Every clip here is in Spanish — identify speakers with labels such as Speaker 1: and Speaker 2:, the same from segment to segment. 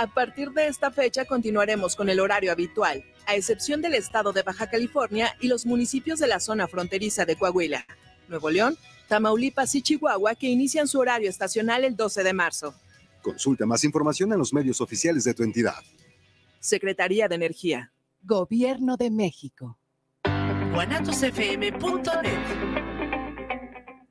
Speaker 1: A partir de esta fecha continuaremos con el horario habitual, a excepción del estado de Baja California y los municipios de la zona fronteriza de Coahuila, Nuevo León, Tamaulipas y Chihuahua que inician su horario estacional el 12 de marzo.
Speaker 2: Consulta más información en los medios oficiales de tu entidad.
Speaker 1: Secretaría de Energía.
Speaker 3: Gobierno de México.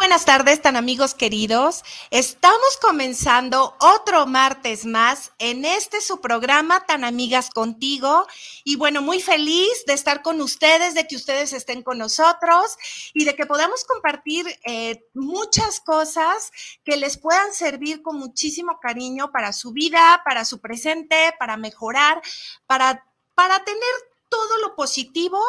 Speaker 4: Buenas tardes, tan amigos queridos. Estamos comenzando otro martes más en este su programa, Tan Amigas Contigo. Y bueno, muy feliz de estar con ustedes, de que ustedes estén con nosotros y de que podamos compartir eh, muchas cosas que les puedan servir con muchísimo cariño para su vida, para su presente, para mejorar, para, para tener todo lo positivo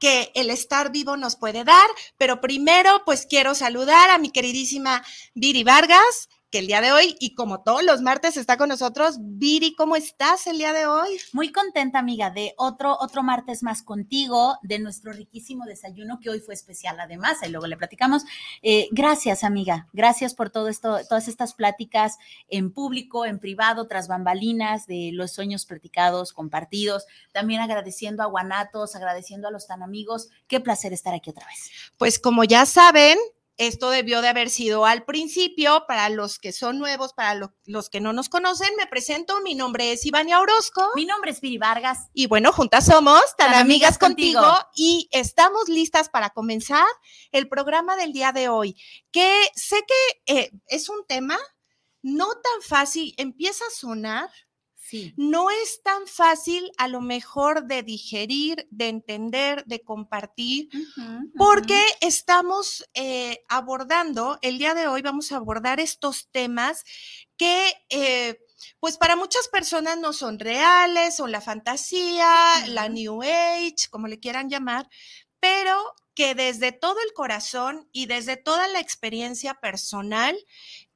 Speaker 4: que el estar vivo nos puede dar, pero primero pues quiero saludar a mi queridísima Viri Vargas, que el día de hoy, y como todos los martes, está con nosotros. Viri, ¿cómo estás el día de hoy?
Speaker 5: Muy contenta, amiga, de otro, otro martes más contigo, de nuestro riquísimo desayuno, que hoy fue especial además, y luego le platicamos. Eh, gracias, amiga, gracias por todo esto, todas estas pláticas en público, en privado, tras bambalinas, de los sueños platicados, compartidos. También agradeciendo a Guanatos, agradeciendo a los tan amigos. Qué placer estar aquí otra vez.
Speaker 4: Pues como ya saben, esto debió de haber sido al principio. Para los que son nuevos, para los que no nos conocen, me presento. Mi nombre es Ivania Orozco.
Speaker 5: Mi nombre es Viri Vargas.
Speaker 4: Y bueno, juntas somos tan, amigas, contigo. Y estamos listas para comenzar el programa del día de hoy, que sé que eh, es un tema no tan fácil. Empieza a sonar no es tan fácil a lo mejor de digerir, de entender, de compartir, porque estamos eh, abordando, el día de hoy vamos a abordar estos temas que... Eh, pues para muchas personas no son reales, o la fantasía, la New Age, como le quieran llamar, pero que desde todo el corazón y desde toda la experiencia personal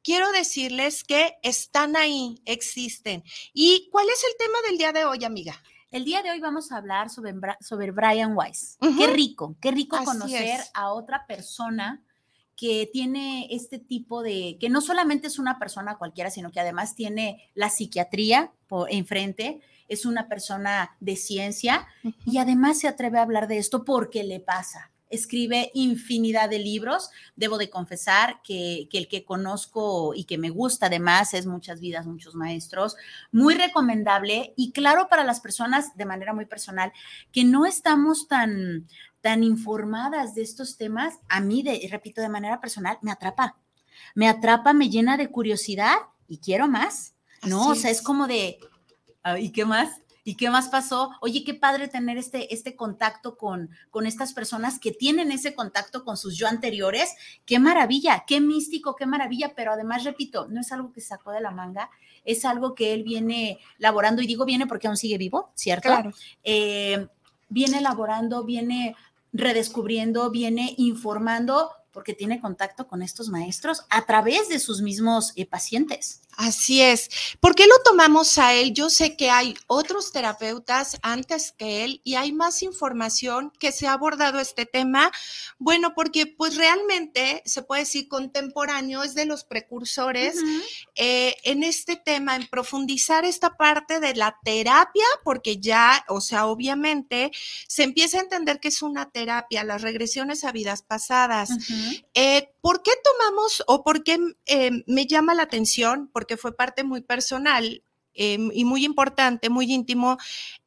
Speaker 4: quiero decirles que están ahí, existen. ¿Y cuál es el tema del día de hoy, amiga?
Speaker 5: El día de hoy vamos a hablar sobre, sobre Brian Weiss. Qué rico, qué rico conocer a otra persona que tiene este tipo de, que no solamente es una persona cualquiera, sino que además tiene la psiquiatría por, enfrente, es una persona de ciencia y además se atreve a hablar de esto porque le pasa escribe infinidad de libros. Debo de confesar que, el que conozco y que me gusta además es Muchas vidas, muchos maestros. Muy recomendable y claro para las personas de manera muy personal que no estamos tan, tan informadas de estos temas. A mí, de, repito, de manera personal, me atrapa. Me atrapa, me llena de curiosidad y quiero más. No, o sea, es como de, ¿y qué más? ¿Y qué más pasó? Oye, qué padre tener este, este contacto con, con estas personas que tienen ese contacto con sus yo anteriores. Qué maravilla, qué místico, qué maravilla, pero además, repito, no es algo que sacó de la manga, es algo que él viene laborando, y digo viene porque aún sigue vivo, ¿cierto?
Speaker 4: Claro.
Speaker 5: Eh, viene elaborando, viene redescubriendo, viene informando porque tiene contacto con estos maestros a través de sus mismos eh, pacientes.
Speaker 4: Así es. ¿Por qué lo tomamos a él? Yo sé que hay otros terapeutas antes que él y hay más información que se ha abordado este tema. Bueno, porque pues realmente se puede decir contemporáneo, es de los precursores eh, en este tema, en profundizar esta parte de la terapia, porque ya, o sea, obviamente se empieza a entender que es una terapia, las regresiones a vidas pasadas. ¿Por qué tomamos o por qué eh, me llama la atención? Porque fue parte muy personal eh, y muy importante, muy íntimo,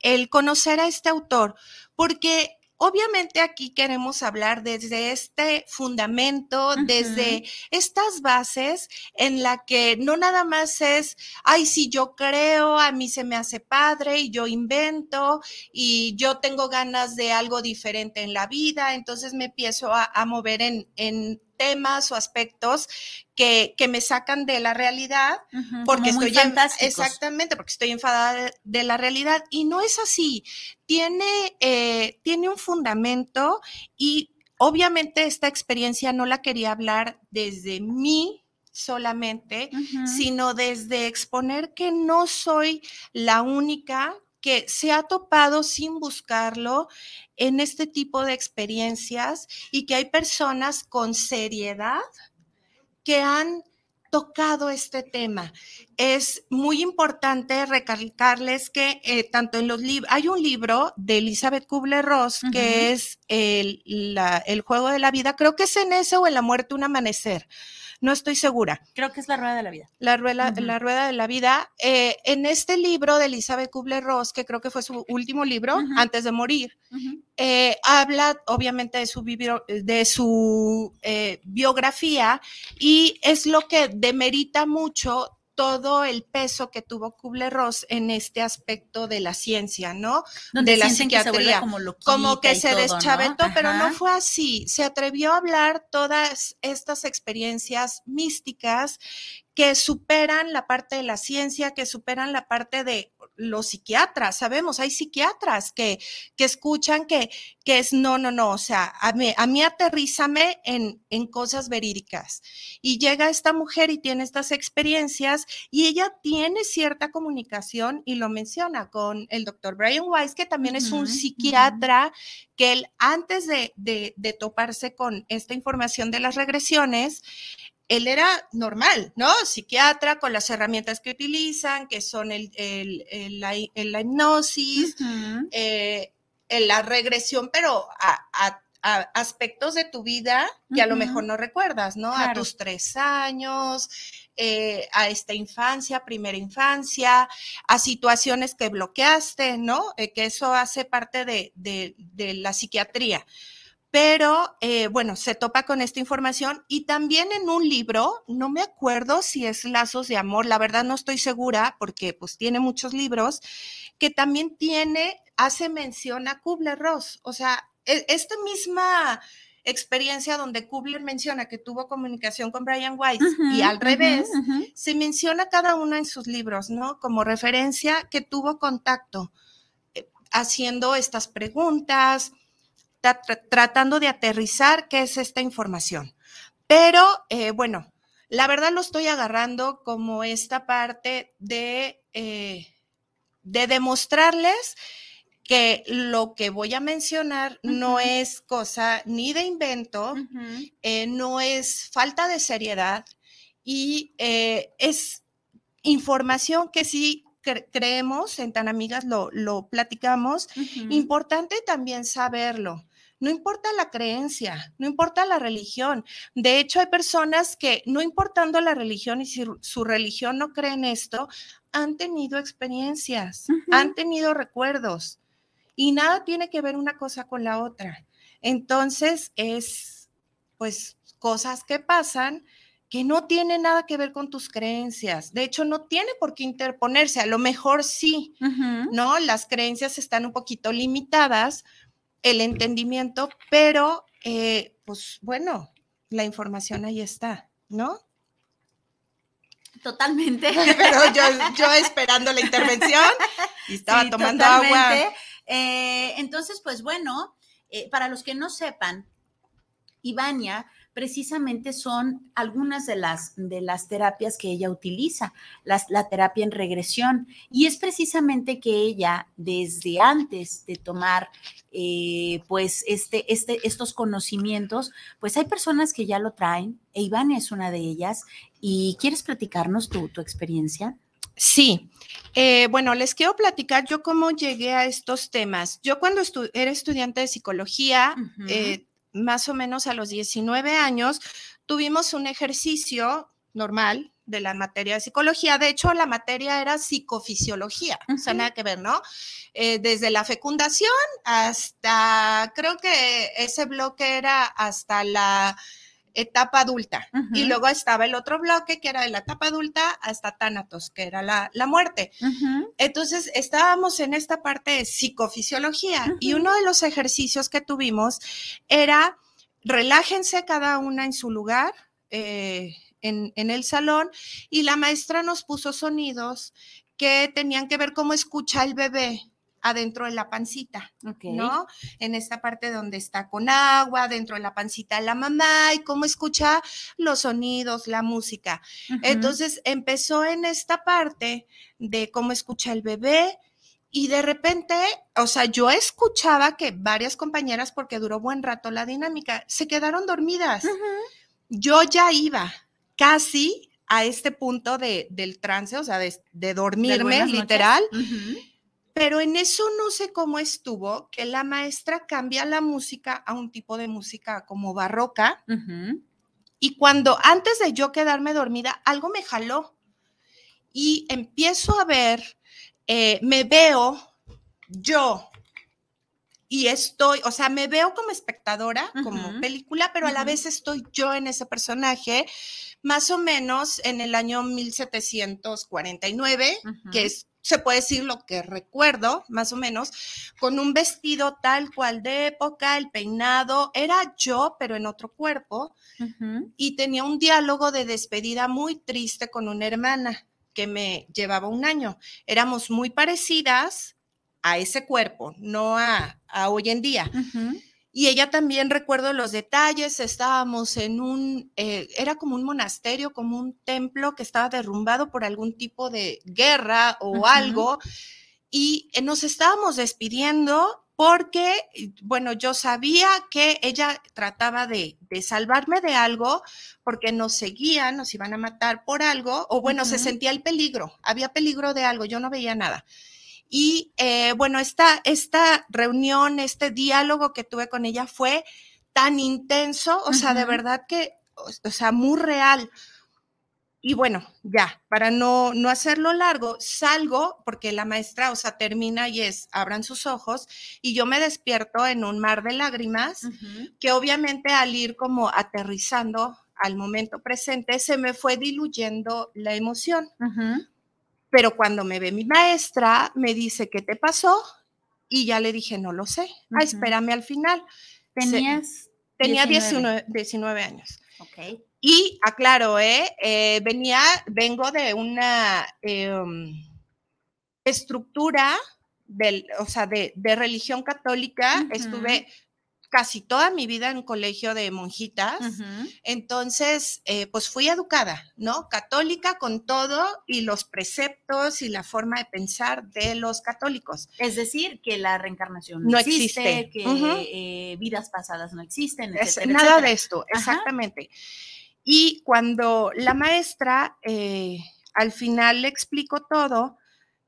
Speaker 4: el conocer a este autor, porque Obviamente aquí queremos hablar desde este fundamento, desde estas bases en la que no nada más es, ay, si yo creo, a mí se me hace padre y yo invento y yo tengo ganas de algo diferente en la vida, entonces me empiezo a, mover en, en temas o aspectos que, me sacan de la realidad porque estoy exactamente porque estoy enfadada de, la realidad. Y no es así. Tiene eh, tiene un fundamento y obviamente esta experiencia no la quería hablar desde mí solamente, sino desde exponer que no soy la única que se ha topado sin buscarlo en este tipo de experiencias y que hay personas con seriedad que han tocado este tema. Es muy importante recalcarles que eh, tanto en los libros, hay un libro de Elizabeth Kubler-Ross que es el, el, juego de la vida, creo que es en ese o en la muerte un amanecer no estoy segura.
Speaker 5: Creo que es La Rueda de la Vida.
Speaker 4: La Rueda, la rueda de la Vida. Eh, en este libro de Elizabeth Kubler-Ross, que creo que fue su último libro antes de morir, eh, habla obviamente de su, de su eh, biografía y es lo que demerita mucho todo el peso que tuvo Kubler-Ross en este aspecto de la ciencia, ¿no? de la psiquiatría. como, que se deschavetó, pero no fue así. Se atrevió a hablar todas estas experiencias místicas que superan la parte de la ciencia, que superan la parte de los psiquiatras, sabemos, hay psiquiatras que, que escuchan que, que es no, no, no, o sea, a mí, a mí aterrízame en, en cosas verídicas. Y llega esta mujer y tiene estas experiencias y ella tiene cierta comunicación y lo menciona con el doctor Brian Weiss, que también es un psiquiatra, que él antes de, de, de toparse con esta información de las regresiones, él era normal, ¿no? Psiquiatra con las herramientas que utilizan, que son el, la, hipnosis, eh, la regresión, pero a, aspectos de tu vida que a lo mejor no recuerdas, ¿no? A tus tres años, eh, a esta infancia, primera infancia, a situaciones que bloqueaste, ¿no? Eh, que eso hace parte de, de la psiquiatría pero eh, bueno, se topa con esta información y también en un libro, no me acuerdo si es Lazos de Amor, la verdad no estoy segura porque pues tiene muchos libros, que también tiene, hace mención a Kubler-Ross, o sea, e, esta misma experiencia donde Kubler menciona que tuvo comunicación con Brian Weiss y al revés, se menciona cada uno en sus libros, ¿no? Como referencia que tuvo contacto eh, haciendo estas preguntas, tratando de aterrizar qué es esta información. Pero eh, bueno, la verdad lo estoy agarrando como esta parte de, eh, de demostrarles que lo que voy a mencionar no es cosa ni de invento, eh, no es falta de seriedad y es información que sí creemos, en Tan Amigas lo, lo platicamos, importante también saberlo. No importa la creencia, no importa la religión. De hecho, hay personas que, no importando la religión y si su religión no cree en esto, han tenido experiencias, han tenido recuerdos y nada tiene que ver una cosa con la otra. Entonces, es pues cosas que pasan que no tienen nada que ver con tus creencias. De hecho, no tiene por qué interponerse. A lo mejor sí, ¿no? Las creencias están un poquito limitadas el entendimiento, pero eh, pues bueno, la información ahí está, ¿no?
Speaker 5: Totalmente.
Speaker 4: Pero yo, esperando la intervención y estaba tomando agua.
Speaker 5: Eh, entonces, pues bueno, eh, para los que no sepan, Ivania precisamente son algunas de las, de las terapias que ella utiliza, la terapia en regresión. Y es precisamente que ella, desde antes de tomar eh, pues este, este, estos conocimientos, pues hay personas que ya lo traen, e Iván es una de ellas. ¿Y quieres platicarnos tu, tu experiencia?
Speaker 4: Sí, eh, bueno, les quiero platicar yo cómo llegué a estos temas. Yo cuando era estudiante de psicología, más o menos a los 19 años, tuvimos un ejercicio normal de la materia de psicología. De hecho, la materia era psicofisiología, o sea, nada que ver, ¿no? Eh, desde la fecundación hasta, creo que ese bloque era hasta la etapa adulta. Y luego estaba el otro bloque que era de la etapa adulta hasta tánatos, que era la, muerte. Entonces, estábamos en esta parte de psicofisiología y uno de los ejercicios que tuvimos era relájense cada una en su lugar. Eh, en, el salón y la maestra nos puso sonidos que tenían que ver cómo escucha el bebé adentro de la pancita, ¿no? En esta parte donde está con agua, dentro de la pancita de la mamá y cómo escucha los sonidos, la música. Entonces empezó en esta parte de cómo escucha el bebé y de repente, o sea, yo escuchaba que varias compañeras, porque duró buen rato la dinámica, se quedaron dormidas. Yo ya iba, casi a este punto de, del trance, o sea, de, dormirme literal. Pero en eso no sé cómo estuvo, que la maestra cambia la música a un tipo de música como barroca. Y cuando antes de yo quedarme dormida, algo me jaló. Y empiezo a ver, eh, me veo yo y estoy, o sea, me veo como espectadora, como película, pero a la vez estoy yo en ese personaje más o menos en el año 1749, que es, se puede decir lo que recuerdo, más o menos, con un vestido tal cual de época, el peinado, era yo, pero en otro cuerpo, y tenía un diálogo de despedida muy triste con una hermana que me llevaba un año. Éramos muy parecidas a ese cuerpo, no a, hoy en día. Y ella también recuerdo los detalles, estábamos en un, eh, era como un monasterio, como un templo que estaba derrumbado por algún tipo de guerra o algo, y eh, nos estábamos despidiendo porque, bueno, yo sabía que ella trataba de, salvarme de algo porque nos seguían, nos iban a matar por algo, o bueno, se sentía el peligro, había peligro de algo, yo no veía nada. Y eh, bueno, esta, esta reunión, este diálogo que tuve con ella fue tan intenso, o sea, de verdad que, o, sea, muy real. Y bueno, ya, para no, no hacerlo largo, salgo porque la maestra, o sea, termina y es, abran sus ojos, y yo me despierto en un mar de lágrimas, que obviamente al ir como aterrizando al momento presente, se me fue diluyendo la emoción. Pero cuando me ve mi maestra, me dice, ¿qué te pasó? Y ya le dije, no lo sé. Ah, espérame al final.
Speaker 5: ¿Tenías?
Speaker 4: tenía 19. años. Ok. Y aclaro, ¿eh? ¿eh? venía, vengo de una em, estructura del, o sea, de, religión católica. Estuve casi toda mi vida en colegio de monjitas, entonces, eh, pues fui educada, ¿no? Católica con todo y los preceptos y la forma de pensar de los católicos.
Speaker 5: Es decir, que la reencarnación no, existe, que eh, vidas pasadas no existen.
Speaker 4: nada de esto, exactamente. Y cuando la maestra eh, al final le explicó todo,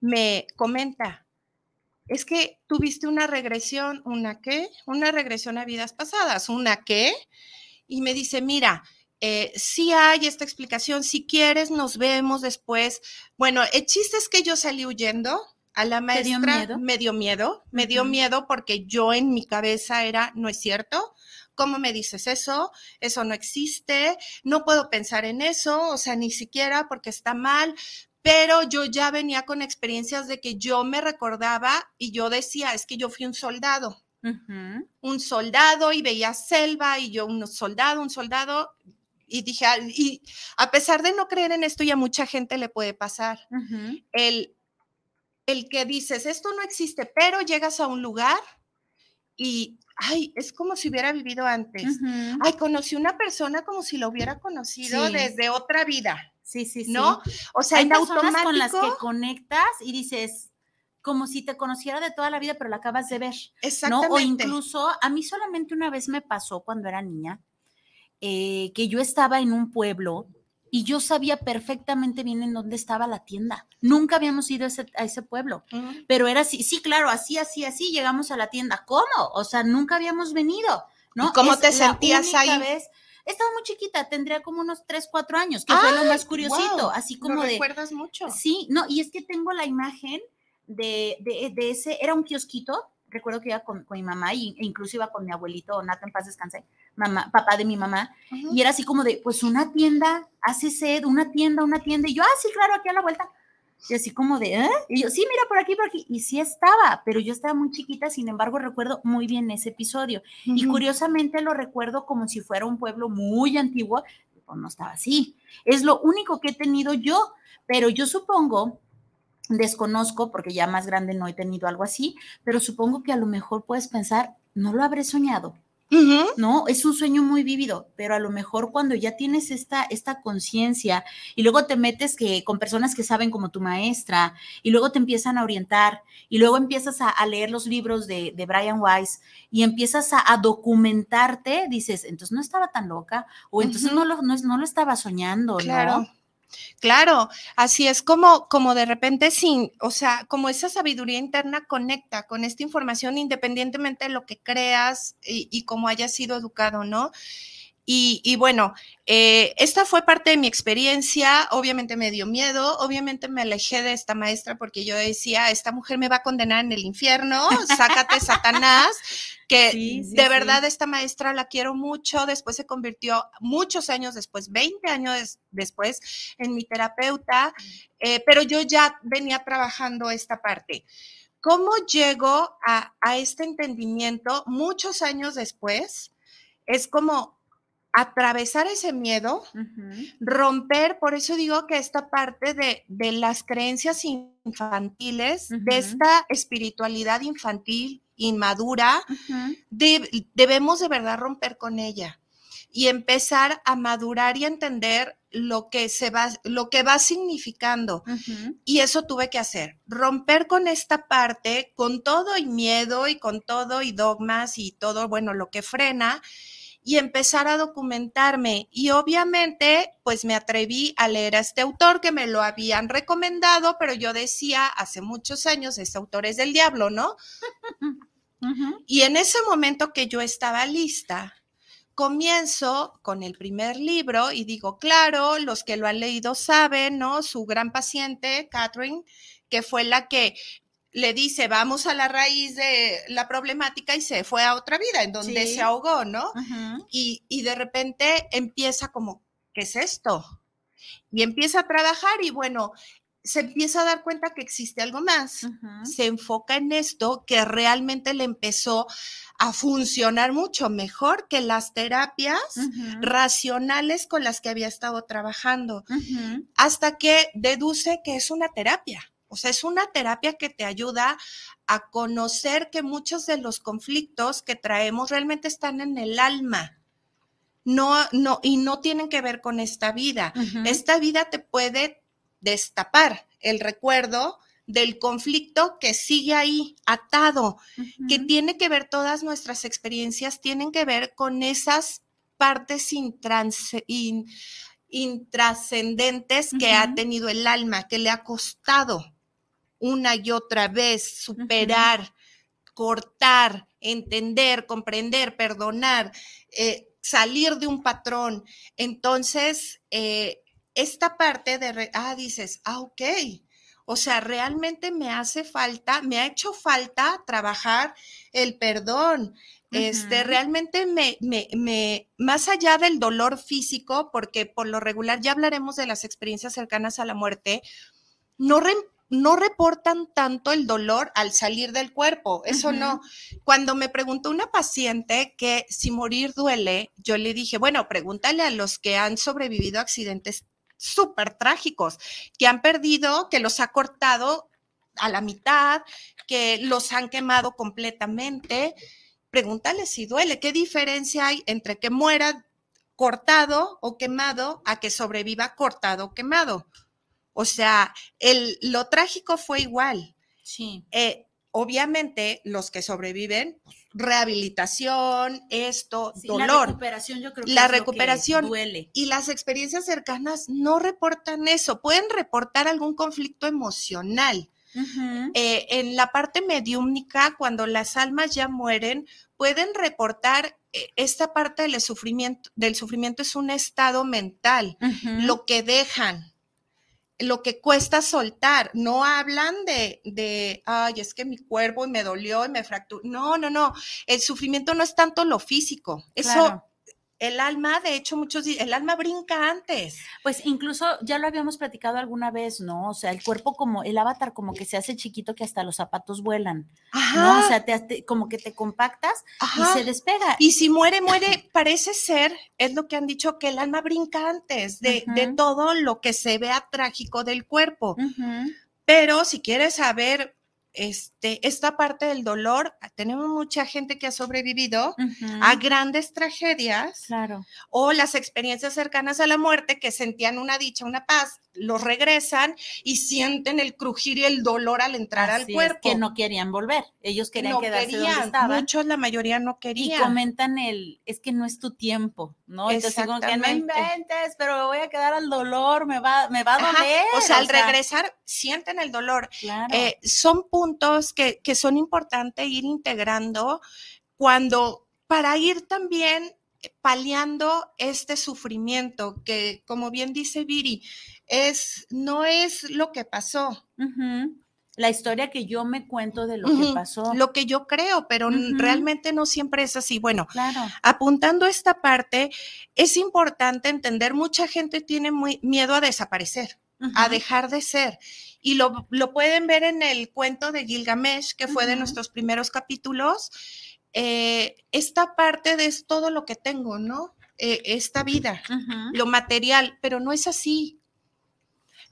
Speaker 4: me comenta, es que tuviste una regresión, ¿una qué? Una regresión a vidas pasadas, ¿una qué? Y me dice, mira, eh, sí hay esta explicación, si quieres nos vemos después. Bueno, el chiste es que yo salí huyendo. A la maestra me dio miedo, me dio miedo porque yo en mi cabeza era, no es cierto, ¿cómo me dices eso? Eso no existe, no puedo pensar en eso, o sea, ni siquiera porque está mal, pero yo ya venía con experiencias de que yo me recordaba y yo decía, es que yo fui un soldado, un soldado y veía selva y yo un soldado, un soldado. Y dije, y a pesar de no creer en esto, ya mucha gente le puede pasar. el, el que dices, esto no existe, pero llegas a un lugar y, ay, es como si hubiera vivido antes. Ay, conocí una persona como si lo hubiera conocido desde otra vida.
Speaker 5: Sí, sí, sí.
Speaker 4: ¿No?
Speaker 5: O sea, Hay en automático. con las que conectas y dices, como si te conociera de toda la vida, pero la acabas de ver. Exactamente. O incluso, a mí solamente una vez me pasó cuando era niña, eh, que yo estaba en un pueblo y yo sabía perfectamente bien en dónde estaba la tienda. Nunca habíamos ido a ese, pueblo, pero era así, sí, claro, así, así, así, llegamos a la tienda. ¿Cómo? O sea, nunca habíamos venido, ¿no?
Speaker 4: ¿Cómo te sentías ahí?
Speaker 5: Estaba muy chiquita, tendría como unos 3, 4 años, que fue lo más curiosito, así como
Speaker 4: ¿Lo
Speaker 5: de...
Speaker 4: recuerdas mucho?
Speaker 5: Sí, no, y es que tengo la imagen de, de, de ese, era un kiosquito, recuerdo que iba con, con mi mamá y, e incluso iba con mi abuelito, Nata en paz descanse, mamá, papá de mi mamá, y era así como de, pues una tienda, hace sed, una tienda, una tienda, y yo, ah, sí, claro, aquí a la vuelta. Y así como de, ¿eh? Y yo, sí, mira, por aquí, por aquí. Y sí estaba, pero yo estaba muy chiquita, sin embargo, recuerdo muy bien ese episodio. Y curiosamente lo recuerdo como si fuera un pueblo muy antiguo, no estaba así. Es lo único que he tenido yo, pero yo supongo, desconozco, porque ya más grande no he tenido algo así, pero supongo que a lo mejor puedes pensar, no lo habré soñado. No, es un sueño muy vívido, pero a lo mejor cuando ya tienes esta, esta conciencia y luego te metes que, con personas que saben como tu maestra y luego te empiezan a orientar y luego empiezas a, a leer los libros de, de Brian Weiss y empiezas a, a documentarte, dices, entonces no estaba tan loca o entonces no, lo, no, no lo estaba soñando,
Speaker 4: Claro.
Speaker 5: ¿no?
Speaker 4: Claro, así es como, como de repente sin, o sea, como esa sabiduría interna conecta con esta información independientemente de lo que creas y, y cómo hayas sido educado, ¿no? Y, y bueno, eh, esta fue parte de mi experiencia, obviamente me dio miedo, obviamente me alejé de esta maestra porque yo decía, esta mujer me va a condenar en el infierno, sácate Satanás, que
Speaker 5: Sí, sí,
Speaker 4: de
Speaker 5: sí.
Speaker 4: verdad esta maestra la quiero mucho, después se convirtió muchos años después, 20 años des- después, en mi terapeuta, eh, pero yo ya venía trabajando esta parte. ¿Cómo llego a, a este entendimiento muchos años después? Es como atravesar ese miedo, romper, por eso digo que esta parte de, de las creencias infantiles, de esta espiritualidad infantil, inmadura, de- debemos de verdad romper con ella y empezar a madurar y entender lo que se va, lo que va significando. Y eso tuve que hacer, romper con esta parte, con todo y miedo y con todo y dogmas y todo, bueno, lo que frena y empezar a documentarme. Y obviamente, pues me atreví a leer a este autor que me lo habían recomendado, pero yo decía hace muchos años, este autor es del diablo, ¿no? Y en ese momento que yo estaba lista, comienzo con el primer libro y digo, claro, los que lo han leído saben, ¿no? Su gran paciente, Catherine, que fue la que le dice, vamos a la raíz de la problemática y se fue a otra vida, en donde
Speaker 5: Sí.
Speaker 4: se ahogó, ¿no? Y, y de repente empieza como, ¿qué es esto? Y empieza a trabajar y bueno, se empieza a dar cuenta que existe algo más se enfoca en esto que realmente le empezó a funcionar mucho mejor que las terapias racionales con las que había estado trabajando, hasta que deduce que es una terapia. O sea, es una terapia que te ayuda a conocer que muchos de los conflictos que traemos realmente están en el alma. No, no, y no tienen que ver con esta vida. Esta vida te puede destapar el recuerdo del conflicto que sigue ahí, atado, que tiene que ver, todas nuestras experiencias tienen que ver con esas partes in- intrascendentes que ha tenido el alma, que le ha costado una y otra vez superar, cortar, entender, comprender, perdonar, eh, salir de un patrón. Entonces, eh, esta parte de, re- ah, dices, ah, ok. O sea, realmente me hace falta, me ha hecho falta trabajar el perdón. Este, realmente me, me, me, más allá del dolor físico, porque por lo regular ya hablaremos de las experiencias cercanas a la muerte, no, re- no reportan tanto el dolor al salir del cuerpo, eso no. Cuando me preguntó una paciente que si morir duele, yo le dije, bueno, pregúntale a los que han sobrevivido a accidentes súper trágicos, que han perdido, que los ha cortado a la mitad, que los han quemado completamente. Pregúntale si duele, ¿qué diferencia hay entre que muera cortado o quemado a que sobreviva cortado o quemado? O sea, el, lo trágico fue igual.
Speaker 5: Sí.
Speaker 4: Eh, obviamente, los que sobreviven, pues, rehabilitación, esto,
Speaker 5: Sí, La
Speaker 4: dolor.
Speaker 5: recuperación yo creo que
Speaker 4: La
Speaker 5: es lo que
Speaker 4: recuperación.
Speaker 5: duele.
Speaker 4: Y las experiencias cercanas no reportan eso, pueden reportar algún conflicto emocional, Eh, en la parte mediúmnica, cuando las almas ya mueren, pueden reportar eh, esta parte del sufrimiento, del sufrimiento es un estado mental, lo que dejan, lo que cuesta soltar. No hablan de, de, ay, es que mi cuerpo me dolió y me fracturó. No, no, no. El sufrimiento no es tanto lo físico. Eso el alma, de hecho, muchos el alma brinca antes.
Speaker 5: Pues incluso ya lo habíamos platicado alguna vez, ¿no? O sea, el cuerpo como, el avatar como que se hace chiquito que hasta los zapatos vuelan, Ajá. ¿no? O sea, te, como que te compactas y se despega.
Speaker 4: Y si muere, muere, parece ser, es lo que han dicho, que el alma brinca antes de, de todo lo que se vea trágico del cuerpo. Pero si quieres saber este, esta parte del dolor, tenemos mucha gente que ha sobrevivido a grandes tragedias
Speaker 5: claro.
Speaker 4: o las experiencias cercanas a la muerte que sentían una dicha, una paz, los regresan y sienten el crujir y el dolor al entrar al cuerpo.
Speaker 5: que no querían volver, ellos querían quedarse donde estaban.
Speaker 4: Muchos, la mayoría no querían.
Speaker 5: Y comentan el, es que no es tu tiempo, ¿no? Entonces como que no inventes, pero me voy a quedar al dolor, me va, me va a doler.
Speaker 4: o sea, al regresar sienten el dolor. Eh, son puntos que, que son importantes ir integrando cuando, para ir también paliando este sufrimiento que, como bien dice Viri, es, no es lo que pasó.
Speaker 5: La historia que yo me cuento de lo que pasó.
Speaker 4: Lo que yo creo, pero realmente no siempre es así. Bueno, apuntando esta parte, es importante entender, mucha gente tiene muy miedo a desaparecer, a dejar de ser. Y lo, lo, pueden ver en el cuento de Gilgamesh, que fue de nuestros primeros capítulos. Eh, esta parte de es todo lo que tengo, ¿no? Eh, esta vida, lo material, pero no es así.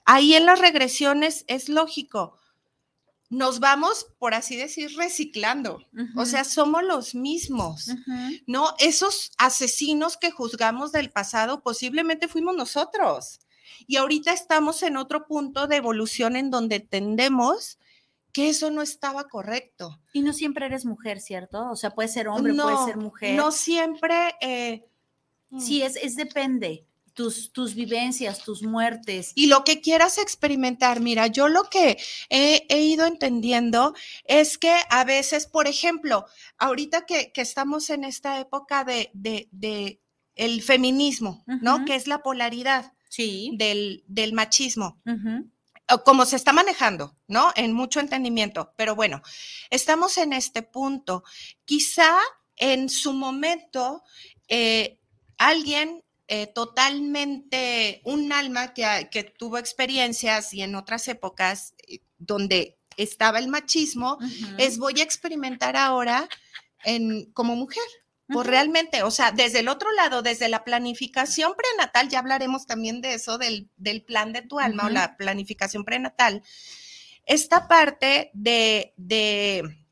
Speaker 4: Ahí en las regresiones es lógico. Nos vamos, por así decir, reciclando. O sea, somos los mismos, ¿no? Esos asesinos que juzgamos del pasado posiblemente fuimos nosotros. Y ahorita estamos en otro punto de evolución en donde tendemos que eso no estaba correcto.
Speaker 5: Y no siempre eres mujer, ¿cierto? O sea, puede ser hombre, puede ser mujer.
Speaker 4: No siempre.
Speaker 5: Eh, sí, es, es depende tus, vivencias, tus muertes.
Speaker 4: Y lo que quieras experimentar, mira, yo lo que he, ido entendiendo es que a veces, por ejemplo, ahorita que, estamos en esta época de, de, el feminismo, ¿no? Que es la polaridad
Speaker 5: sí.
Speaker 4: del, del machismo. como se está manejando, ¿no? En mucho entendimiento. Pero bueno, estamos en este punto. Quizá en su momento eh, alguien eh, totalmente un alma que, que, tuvo experiencias y en otras épocas eh, donde estaba el machismo, es voy a experimentar ahora en, como mujer. Pues realmente, o sea, desde el otro lado, desde la planificación prenatal, ya hablaremos también de eso, del, del plan de tu alma o la planificación prenatal, esta parte de, de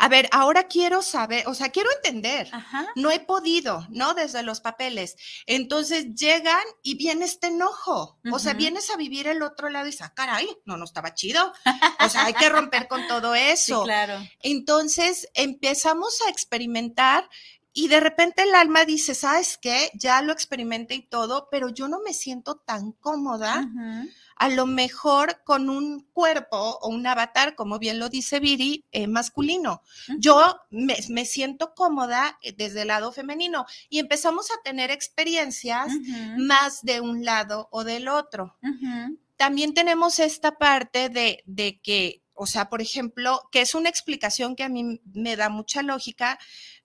Speaker 4: a ver, ahora quiero saber, o sea, quiero entender. No he podido, ¿no? Desde los papeles. Entonces llegan y viene este enojo. O sea, vienes a vivir el otro lado y dices, ah, caray, no, no estaba chido. O sea, hay que romper con todo eso.
Speaker 5: Sí, claro.
Speaker 4: Entonces empezamos a experimentar y de repente el alma dice, ¿sabes qué? Ya lo experimenté y todo, pero yo no me siento tan cómoda a lo mejor con un cuerpo o un avatar, como bien lo dice Viri, eh, masculino. Yo me, siento cómoda eh, desde el lado femenino y empezamos a tener experiencias más de un lado o del otro. También tenemos esta parte de, de que, o sea, por ejemplo, que es una explicación que a mí me da mucha lógica,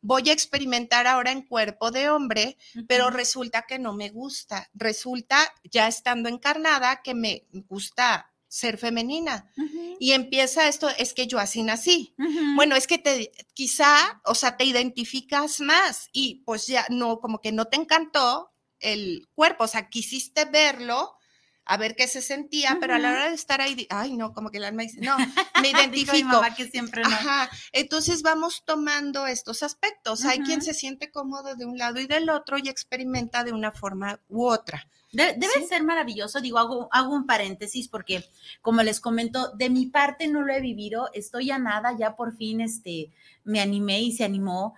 Speaker 4: voy a experimentar ahora en cuerpo de hombre, pero resulta que no me gusta. Resulta, ya estando encarnada, que me gusta ser femenina. Y empieza esto, es que yo así nací. Bueno, es que te, quizá, o sea, te identificas más y pues ya no, como que no te encantó el cuerpo, o sea, quisiste verlo, a ver qué se sentía, pero a la hora de estar ahí, ay, no, como que el alma dice, no, me identifico.
Speaker 5: que siempre no.
Speaker 4: Ajá. Entonces vamos tomando estos aspectos. Hay quien se siente cómodo de un lado y del otro y experimenta de una forma u otra.
Speaker 5: debe ser maravilloso, digo, hago, hago un paréntesis porque, como les comento, de mi parte no lo he vivido, estoy a nada, ya por fin este, me animé y se animó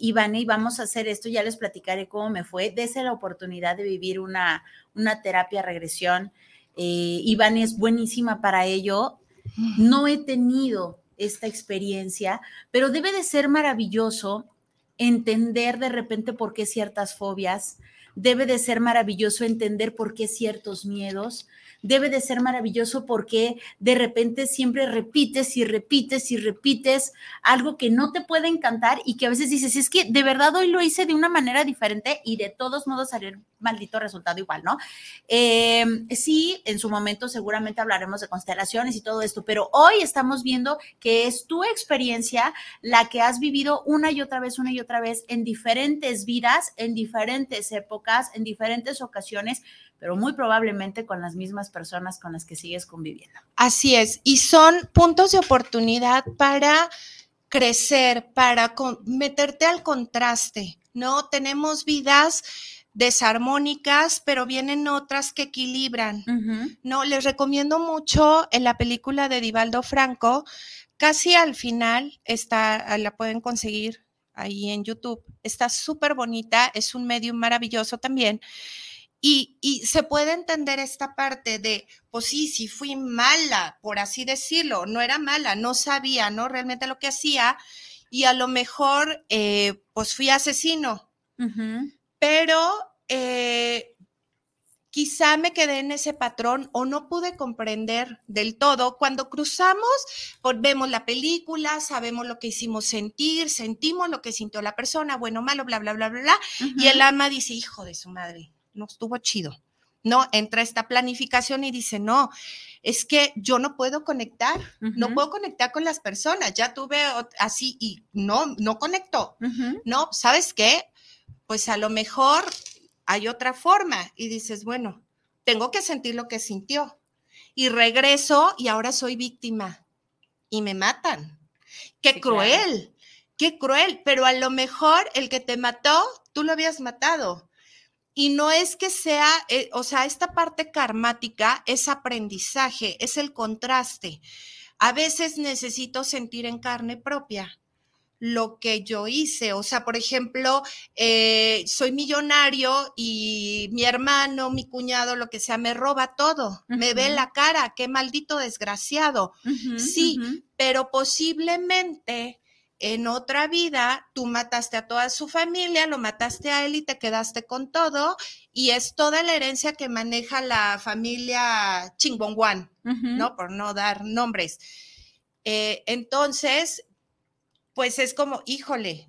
Speaker 5: Iván, y vamos a hacer esto, ya les platicaré cómo me fue. Dese la oportunidad de vivir una, una terapia regresión. Eh, Iván es buenísima para ello. no he tenido esta experiencia, pero debe de ser maravilloso entender de repente por qué ciertas fobias, debe de ser maravilloso entender por qué ciertos miedos, debe de ser maravilloso porque de repente siempre repites y repites y repites algo que no te puede encantar y que a veces dices, es que de verdad hoy lo hice de una manera diferente y de todos modos salió el maldito resultado igual, ¿no? Em, sí, en su momento seguramente hablaremos de constelaciones y todo esto, pero hoy estamos viendo que es tu experiencia la que has vivido una y otra vez, una y otra vez en diferentes vidas, en diferentes épocas, en diferentes ocasiones pero muy probablemente con las mismas personas con las que sigues conviviendo.
Speaker 4: Así es, y son puntos de oportunidad para crecer, para meterte al contraste, ¿no? Tenemos vidas desarmónicas, pero vienen otras que equilibran, ¿no? Les recomiendo mucho en la película de Divaldo Franco, casi al final está, la pueden conseguir ahí en YouTube, está súper bonita, es un medio maravilloso también. Y, se puede entender esta parte de, pues sí, sí fui mala, por así decirlo, no era mala, no sabía, ¿no? Realmente lo que hacía y a lo mejor, eh, pues fui asesino, pero eh, quizá me quedé en ese patrón o no pude comprender del todo. Cuando cruzamos, pues vemos la película, sabemos lo que hicimos sentir, sentimos lo que sintió la persona, bueno, malo, bla, bla, bla, bla, bla, y el alma dice, hijo de su madre no estuvo chido. No, entra esta planificación y dice, no, es que yo no puedo conectar, no puedo conectar con las personas, ya tuve así y no, no conectó. No, ¿sabes qué? Pues a lo mejor hay otra forma y dices, bueno, tengo que sentir lo que sintió. Y regreso y ahora soy víctima y me matan. Qué cruel, qué cruel, pero a lo mejor el que te mató, tú lo habías matado y no es que sea, eh, o sea, esta parte karmática es aprendizaje, es el contraste. A veces necesito sentir en carne propia lo que yo hice. O sea, por ejemplo, eh, soy millonario y mi hermano, mi cuñado, lo que sea, me roba todo, me ve la cara, qué maldito desgraciado. sí, pero posiblemente en otra vida tú mataste a toda su familia, lo mataste a él y te quedaste con todo, y es toda la herencia que maneja la familia Chingbongwan, ¿no? Por no dar nombres. Eh, entonces, pues es como, híjole,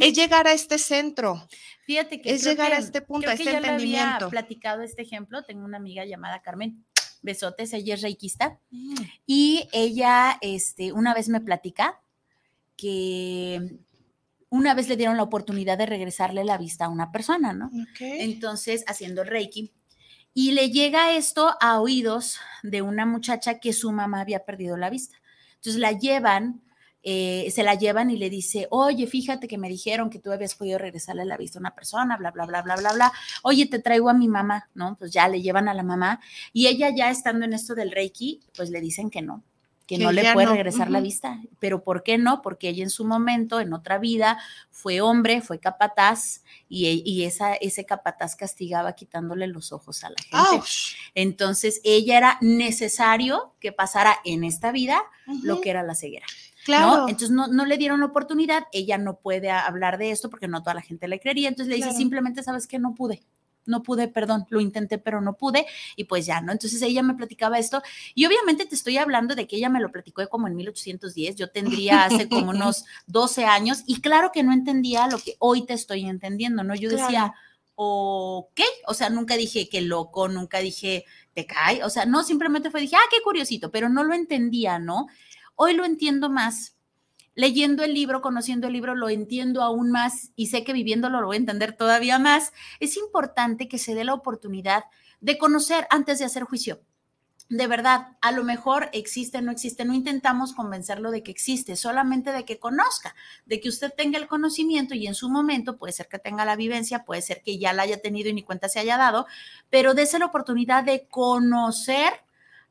Speaker 4: es llegar a este centro.
Speaker 5: Fíjate que
Speaker 4: es llegar a este punto, a este entendimiento.
Speaker 5: había platicado este ejemplo. Tengo una amiga llamada Carmen Besotes, ella es reikista, mm. y ella, este, una vez me platica que una vez le dieron la oportunidad de regresarle la vista a una persona, ¿no? Entonces, haciendo el Reiki. Y le llega esto a oídos de una muchacha que su mamá había perdido la vista. Entonces la llevan, eh, se la llevan y le dice, oye, fíjate que me dijeron que tú habías podido regresarle la vista a una persona, bla, bla, bla, bla, bla, bla. Oye, te traigo a mi mamá, ¿no? Pues ya le llevan a la mamá y ella ya estando en esto del Reiki, pues le dicen que no, que, no le puede regresar la vista. Pero ¿por qué no? Porque ella en su momento, en otra vida, fue hombre, fue capataz y, esa, ese capataz castigaba quitándole los ojos a la gente. Entonces, ella era necesario que pasara en esta vida lo que era la ceguera. Claro. Entonces no, no, le dieron la oportunidad, ella no puede hablar de esto porque no toda la gente le creería, entonces le dice simplemente, sabes que no pude, no pude, perdón, lo intenté, pero no pude y pues ya, ¿no? Entonces ella me platicaba esto y obviamente te estoy hablando de que ella me lo platicó como en 1810, yo tendría hace como unos 12 años y claro que no entendía lo que hoy te estoy entendiendo, ¿no? Yo decía, ok, o sea, nunca dije que loco, nunca dije te cae, o sea, no, simplemente fue, dije, ah, qué curiosito, pero no lo entendía, ¿no? Hoy lo entiendo más leyendo el libro, conociendo el libro, lo entiendo aún más y sé que viviéndolo lo voy a entender todavía más. Es importante que se dé la oportunidad de conocer antes de hacer juicio. De verdad, a lo mejor existe, no existe, no intentamos convencerlo de que existe, solamente de que conozca, de que usted tenga el conocimiento y en su momento puede ser que tenga la vivencia, puede ser que ya la haya tenido y ni cuenta se haya dado, pero dése la oportunidad de conocer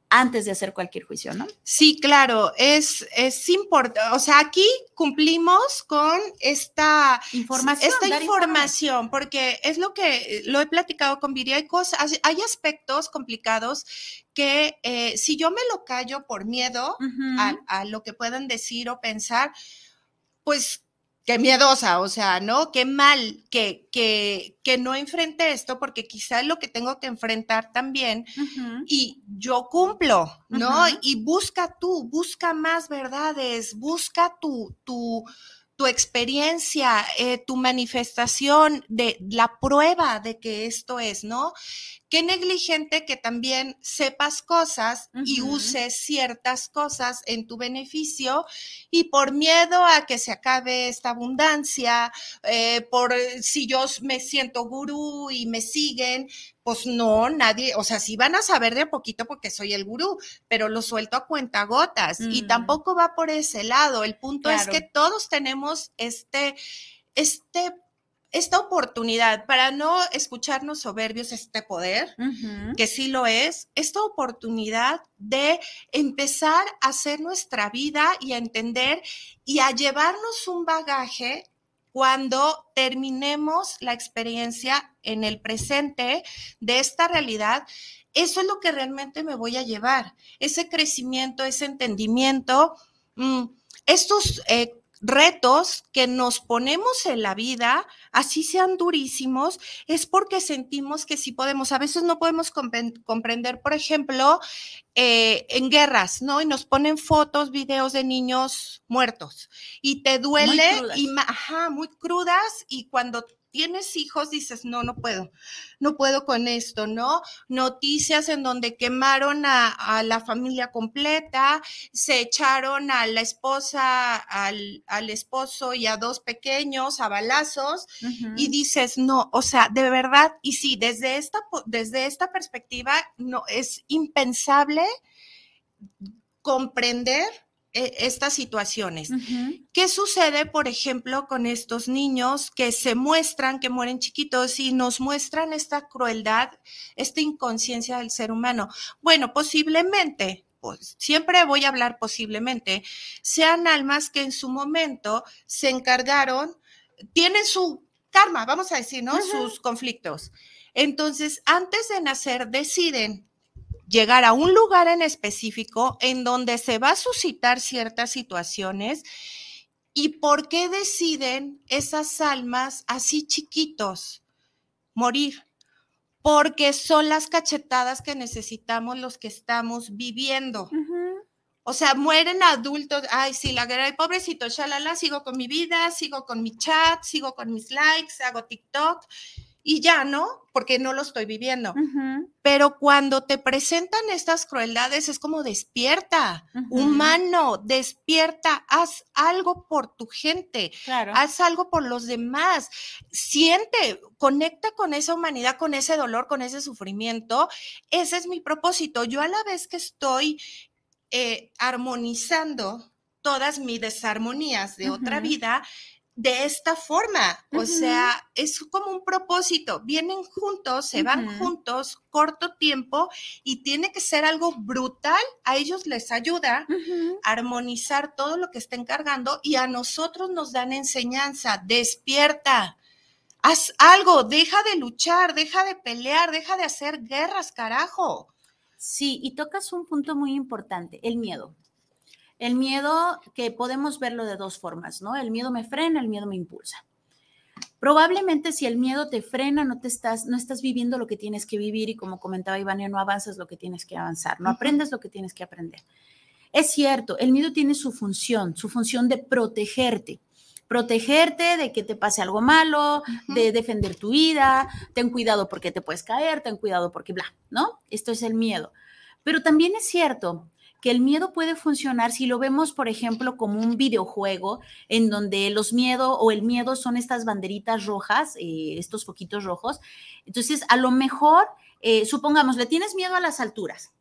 Speaker 5: antes de hacer cualquier juicio, ¿no?
Speaker 4: Sí, claro, es, es importante, o sea, aquí cumplimos con esta
Speaker 5: información,
Speaker 4: esta información, porque es lo que lo he platicado con Viri, hay cosas, hay aspectos complicados que eh, si yo me lo callo por miedo a, a lo que puedan decir o pensar, pues qué miedosa, o sea, ¿no? Qué mal que, que, que no enfrente esto, porque quizá es lo que tengo que enfrentar también y yo cumplo, ¿no? Y busca tú, busca más verdades, busca tu, tu, tu experiencia, eh, tu manifestación de la prueba de que esto es, ¿no? Qué negligente que también sepas cosas y uses ciertas cosas en tu beneficio y por miedo a que se acabe esta abundancia, eh, por si yo me siento gurú y me siguen, pues no, nadie, o sea, sí van a saber de a poquito porque soy el gurú, pero lo suelto a cuentagotas y mm. tampoco va por ese lado. El punto es que todos tenemos este, este esta oportunidad, para no escucharnos soberbios, este poder, que sí lo es, esta oportunidad de empezar a hacer nuestra vida y a entender y a llevarnos un bagaje cuando terminemos la experiencia en el presente de esta realidad, eso es lo que realmente me voy a llevar, ese crecimiento, ese entendimiento, mm, estos eh, retos que nos ponemos en la vida, así sean durísimos, es porque sentimos que sí podemos. A veces no podemos comprender, por ejemplo, eh, en guerras, ¿no? Y nos ponen fotos, videos de niños muertos y te duele, y, ajá, muy crudas y cuando tienes hijos, dices, no, no puedo, no puedo con esto, ¿no? Noticias en donde quemaron a, la familia completa, se echaron a la esposa, al, esposo y a dos pequeños a balazos, y dices, no, o sea, de verdad, y sí, desde esta, desde esta perspectiva, no, es impensable comprender e, estas situaciones. ¿Qué sucede, por ejemplo, con estos niños que se muestran, que mueren chiquitos y nos muestran esta crueldad, esta inconsciencia del ser humano? Bueno, posiblemente, pues, siempre voy a hablar posiblemente, sean almas que en su momento se encargaron, tienen su karma, vamos a decir, ¿no? Sus conflictos. Entonces, antes de nacer, deciden llegar a un lugar en específico en donde se va a suscitar ciertas situaciones y por qué deciden esas almas así chiquitos morir. Porque son las cachetadas que necesitamos los que estamos viviendo. O sea, mueren adultos, ay, sí, la guerra, pobrecito, shalala, sigo con mi vida, sigo con mi chat, sigo con mis likes, hago TikTok y ya, ¿no? Porque no lo estoy viviendo. Pero cuando te presentan estas crueldades es como despierta, humano, despierta, haz algo por tu gente, haz algo por los demás, siente, conecta con esa humanidad, con ese dolor, con ese sufrimiento. Ese es mi propósito. Yo a la vez que estoy eh, armonizando todas mis desarmonías de otra vida, de esta forma. O sea, es como un propósito. Vienen juntos, se van juntos, corto tiempo, y tiene que ser algo brutal. A ellos les ayuda a armonizar todo lo que estén cargando y a nosotros nos dan enseñanza. Despierta. Haz algo, deja de luchar, deja de pelear, deja de hacer guerras, carajo.
Speaker 5: Sí, y tocas un punto muy importante, el miedo. El miedo, que podemos verlo de dos formas, ¿no? El miedo me frena, el miedo me impulsa. Probablemente si el miedo te frena, no te estás, no estás viviendo lo que tienes que vivir y como comentaba Ivania, no avanzas lo que tienes que avanzar, no aprendes lo que tienes que aprender. Es cierto, el miedo tiene su función, su función de protegerte, protegerte de que te pase algo malo, de defender tu vida, ten cuidado porque te puedes caer, ten cuidado porque bla, ¿no? Esto es el miedo. Pero también es cierto que el miedo puede funcionar si lo vemos, por ejemplo, como un videojuego en donde los miedos o el miedo son estas banderitas rojas, eh, estos foquitos rojos. Entonces, a lo mejor, eh, supongamos, le tienes miedo a las alturas,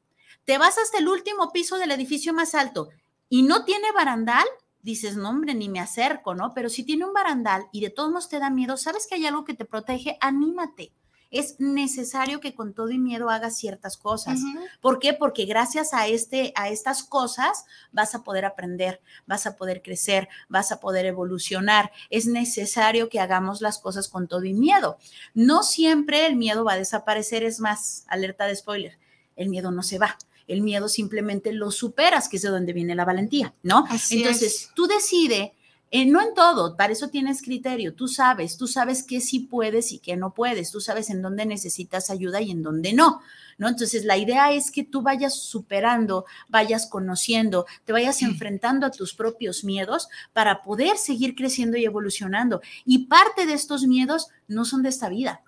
Speaker 5: te vas hasta el último piso del edificio más alto y no tiene barandal, dices, no, hombre, ni me acerco, ¿no? Pero si tiene un barandal y de todos modos te da miedo, sabes que hay algo que te protege, anímate es necesario que con todo y miedo hagas ciertas cosas. ¿Por qué? Porque gracias a, este, a estas cosas vas a poder aprender, vas a poder crecer, vas a poder evolucionar. Es necesario que hagamos las cosas con todo y miedo. No siempre el miedo va a desaparecer, es más, alerta de spoiler, el miedo no se va. El miedo simplemente lo superas, que es de donde viene la valentía, ¿no? Entonces, tú decides eh, no en todo, para eso tienes criterio, tú sabes, tú sabes qué sí puedes y qué no puedes, tú sabes en dónde necesitas ayuda y en dónde no, ¿no? Entonces, la idea es que tú vayas superando, vayas conociendo, te vayas enfrentando a tus propios miedos para poder seguir creciendo y evolucionando. Y parte de estos miedos no son de esta vida,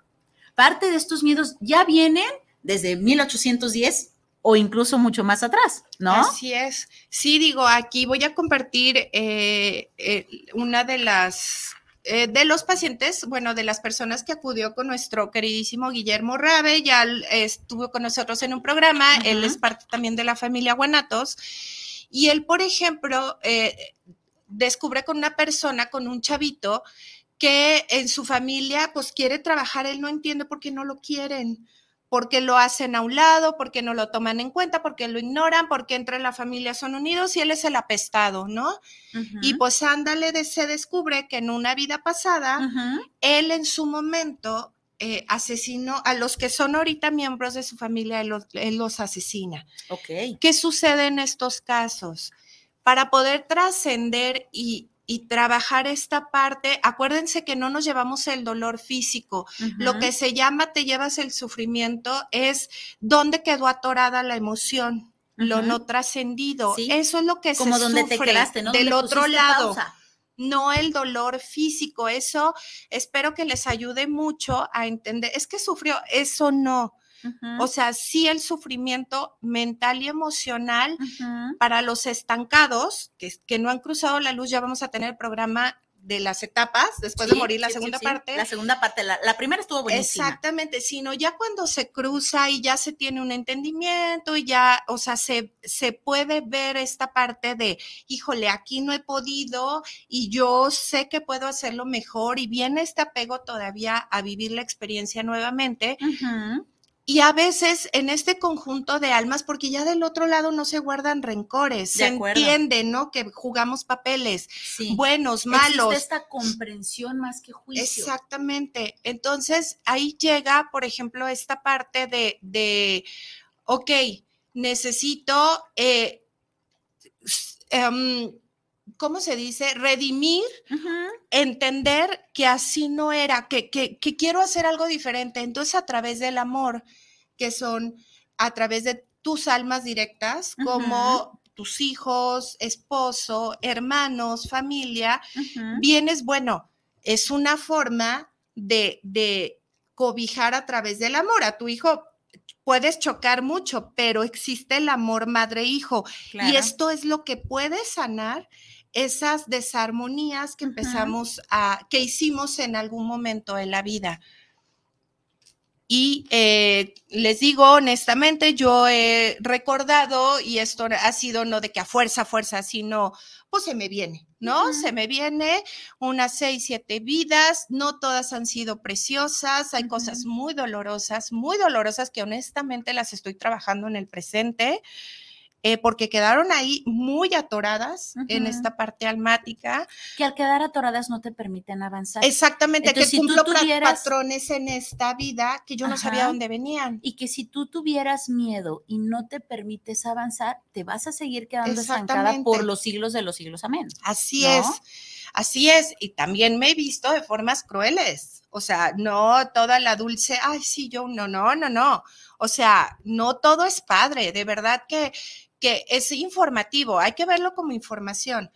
Speaker 5: parte de estos miedos ya vienen desde 1810 o incluso mucho más atrás, ¿no?
Speaker 4: Así es. Sí, digo, aquí voy a compartir eh, eh, una de las eh, de los pacientes, bueno, de las personas que acudió con nuestro queridísimo Guillermo Rabe, ya estuvo con nosotros en un programa, él es parte también de la familia Guanatos, y él, por ejemplo, descubre con una persona, con un chavito, que en su familia, pues quiere trabajar, él no entiende por qué no lo quieren porque lo hacen a un lado, porque no lo toman en cuenta, porque lo ignoran, porque entre la familia son unidos y él es el apestado, ¿no? Y pues ándale, de, se descubre que en una vida pasada, él en su momento eh, asesinó a los que son ahorita miembros de su familia, él los, asesina.
Speaker 5: Ok.
Speaker 4: ¿Qué sucede en estos casos? Para poder trascender y, y trabajar esta parte. Acuérdense que no nos llevamos el dolor físico. Lo que se llama te llevas el sufrimiento es dónde quedó atorada la emoción, lo no trascendido. Eso es lo que
Speaker 5: Como
Speaker 4: se
Speaker 5: donde
Speaker 4: sufre
Speaker 5: te quedaste, ¿no?
Speaker 4: del otro lado. No el dolor físico, eso espero que les ayude mucho a entender. Es que sufrió, eso no. O sea, sí el sufrimiento mental y emocional para los estancados, que, que, no han cruzado la luz, ya vamos a tener el programa de las etapas, después de morir la segunda parte.
Speaker 5: La segunda parte, la, primera estuvo buenísima.
Speaker 4: Exactamente, sino ya cuando se cruza y ya se tiene un entendimiento y ya, o sea, se, se puede ver esta parte de, híjole, aquí no he podido y yo sé que puedo hacerlo mejor y viene este apego todavía a vivir la experiencia nuevamente. Y a veces en este conjunto de almas, porque ya del otro lado no se guardan rencores, se entiende, ¿no? Que jugamos papeles, buenos, malos.
Speaker 5: Existe esta comprensión más que juicio.
Speaker 4: Exactamente. Entonces ahí llega, por ejemplo, esta parte de, de ok, necesito, eh, em, ¿cómo se dice? Redimir, entender que así no era, que, que, que, quiero hacer algo diferente. Entonces, a través del amor, que son a través de tus almas directas, como tus hijos, esposo, hermanos, familia, vienes, bueno, es una forma de, de cobijar a través del amor. A tu hijo puedes chocar mucho, pero existe el amor madre-hijo. Y esto es lo que puede sanar esas desarmonías que empezamos a, que hicimos en algún momento en la vida. Y eh, les digo honestamente, yo he recordado, y esto ha sido no de que a fuerza, fuerza, sino pues se me viene, ¿no? Se me viene unas seis, siete vidas, no todas han sido preciosas, hay cosas muy dolorosas, muy dolorosas que honestamente las estoy trabajando en el presente. Eh, porque quedaron ahí muy atoradas en esta parte almática.
Speaker 5: Que al quedar atoradas no te permiten avanzar.
Speaker 4: Exactamente, que cumplo patrones en esta vida que yo no sabía dónde venían.
Speaker 5: Y que si tú tuvieras miedo y no te permites avanzar, te vas a seguir quedando estancada por los siglos de los siglos. Amén.
Speaker 4: Así es, así es. Y también me he visto de formas crueles. O sea, no toda la dulce, ay, sí, yo, no, no, no, no. O sea, no todo es padre. De verdad que que es informativo, hay que verlo como información,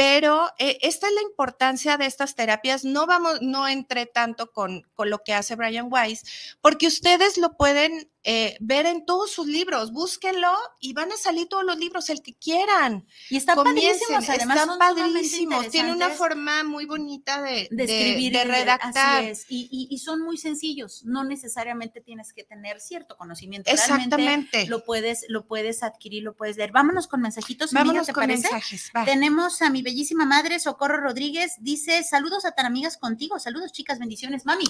Speaker 4: pero eh, esta es la importancia de estas terapias. No vamos, no entre tanto con, con lo que hace Brian Weiss, porque ustedes lo pueden eh, ver en todos sus libros, búsquenlo y van a salir todos los libros, el que quieran.
Speaker 5: Y están padrísimos, además
Speaker 4: están padrísimos, tiene una forma muy bonita de, de escribir, de, redactar.
Speaker 5: Y, son muy sencillos, no necesariamente tienes que tener cierto conocimiento.
Speaker 4: Exactamente.
Speaker 5: lo puedes, lo puedes adquirir, lo puedes leer. Vámonos con mensajitos.
Speaker 4: Vámonos con mensajes.
Speaker 5: Tenemos a mi bellísima madre, Socorro Rodríguez, dice, saludos a tan amigas contigo, saludos chicas, bendiciones, mami,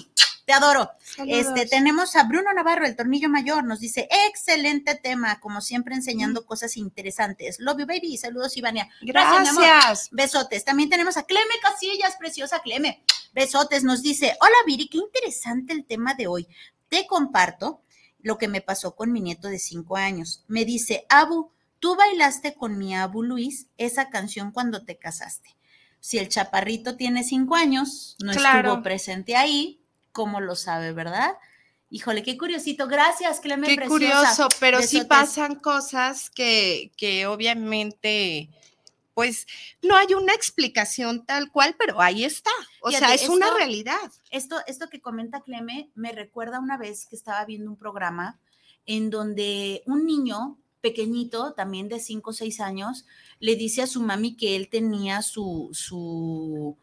Speaker 5: te adoro. Este, tenemos a Bruno Navarro, el tornillo mayor, nos dice, excelente tema, como siempre enseñando mm. cosas interesantes. Love you, baby, saludos, Ivania.
Speaker 4: Gracias. Gracias
Speaker 5: Besotes. También tenemos a Cleme Casillas, preciosa Cleme. Besotes, nos dice, hola Viri, qué interesante el tema de hoy. Te comparto lo que me pasó con mi nieto de cinco años. Me dice, Abu, tú bailaste con mi Abu Luis esa canción cuando te casaste. Si el chaparrito tiene cinco años, no estuvo presente ahí, ¿cómo lo sabe, verdad? Híjole, qué curiosito. Gracias, Clemen.
Speaker 4: Qué curioso, pero sí pasan cosas que, que obviamente pues no hay una explicación tal cual, pero ahí está. O sea, es una realidad.
Speaker 5: Esto, esto que comenta Cleme me recuerda una vez que estaba viendo un programa en donde un niño pequeñito, también de 5 o 6 años, le dice a su mami que él tenía su, su,